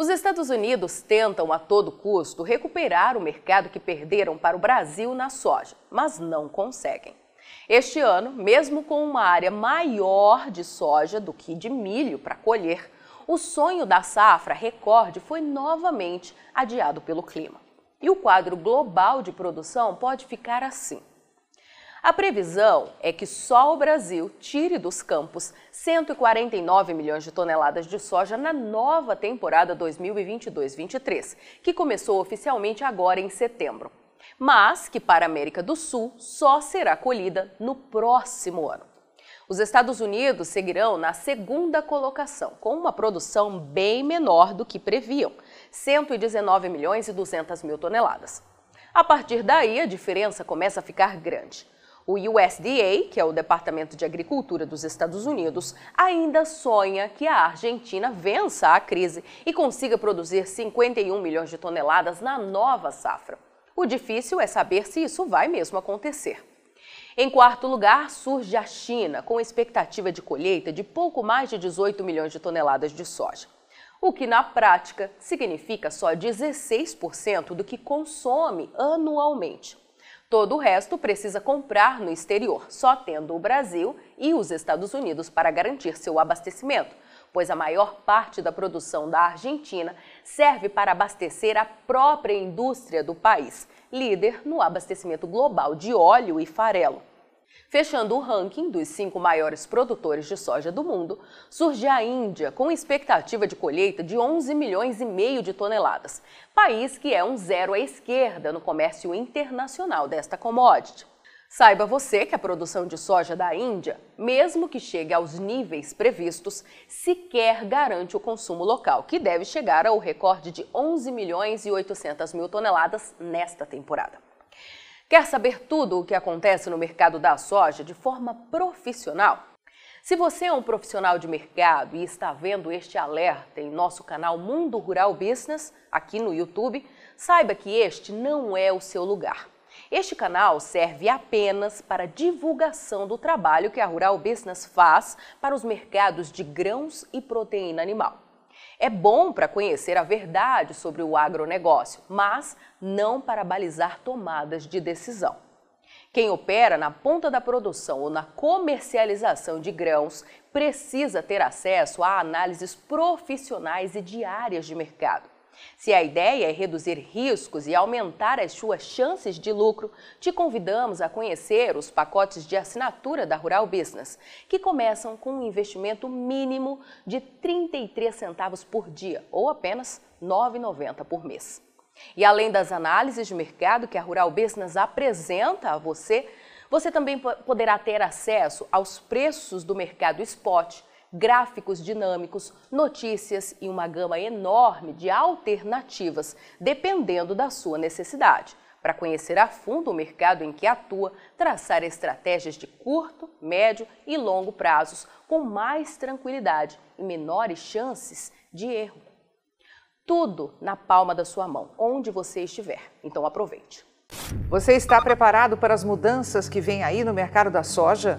Os Estados Unidos tentam a todo custo recuperar o mercado que perderam para o Brasil na soja, mas não conseguem. Este ano, mesmo com uma área maior de soja do que de milho para colher, o sonho da safra recorde foi novamente adiado pelo clima. E o quadro global de produção pode ficar assim. A previsão é que só o Brasil tire dos campos 149 milhões de toneladas de soja na nova temporada 2022-23, que começou oficialmente agora em setembro, mas que para a América do Sul só será colhida no próximo ano. Os Estados Unidos seguirão na segunda colocação, com uma produção bem menor do que previam, 119 milhões e 200 mil toneladas. A partir daí, a diferença começa a ficar grande. O USDA, que é o Departamento de Agricultura dos Estados Unidos, ainda sonha que a Argentina vença a crise e consiga produzir 51 milhões de toneladas na nova safra. O difícil é saber se isso vai mesmo acontecer. Em quarto lugar, surge a China, com expectativa de colheita de pouco mais de 18 milhões de toneladas de soja, o que na prática significa só 16% do que consome anualmente. Todo o resto precisa comprar no exterior, só tendo o Brasil e os Estados Unidos para garantir seu abastecimento, pois a maior parte da produção da Argentina serve para abastecer a própria indústria do país, líder no abastecimento global de óleo e farelo. Fechando o ranking dos cinco maiores produtores de soja do mundo, surge a Índia, com expectativa de colheita de 11 milhões e meio de toneladas, país que é um zero à esquerda no comércio internacional desta commodity. Saiba você que a produção de soja da Índia, mesmo que chegue aos níveis previstos, sequer garante o consumo local, que deve chegar ao recorde de 11 milhões e 800 mil toneladas nesta temporada. Quer saber tudo o que acontece no mercado da soja de forma profissional? Se você é um profissional de mercado e está vendo este alerta em nosso canal Mundo Rural Business, aqui no YouTube, saiba que este não é o seu lugar. Este canal serve apenas para divulgação do trabalho que a Rural Business faz para os mercados de grãos e proteína animal. É bom para conhecer a verdade sobre o agronegócio, mas não para balizar tomadas de decisão. Quem opera na ponta da produção ou na comercialização de grãos precisa ter acesso a análises profissionais e diárias de mercado. Se a ideia é reduzir riscos e aumentar as suas chances de lucro, te convidamos a conhecer os pacotes de assinatura da Rural Business, que começam com um investimento mínimo de 33 centavos por dia ou apenas R$ 9,90 por mês. E além das análises de mercado que a Rural Business apresenta a você, você também poderá ter acesso aos preços do mercado spot gráficos dinâmicos, notícias e uma gama enorme de alternativas, dependendo da sua necessidade. Para conhecer a fundo o mercado em que atua, traçar estratégias de curto, médio e longo prazos com mais tranquilidade e menores chances de erro. Tudo na palma da sua mão, onde você estiver. Então aproveite. Você está preparado para as mudanças que vêm aí no mercado da soja?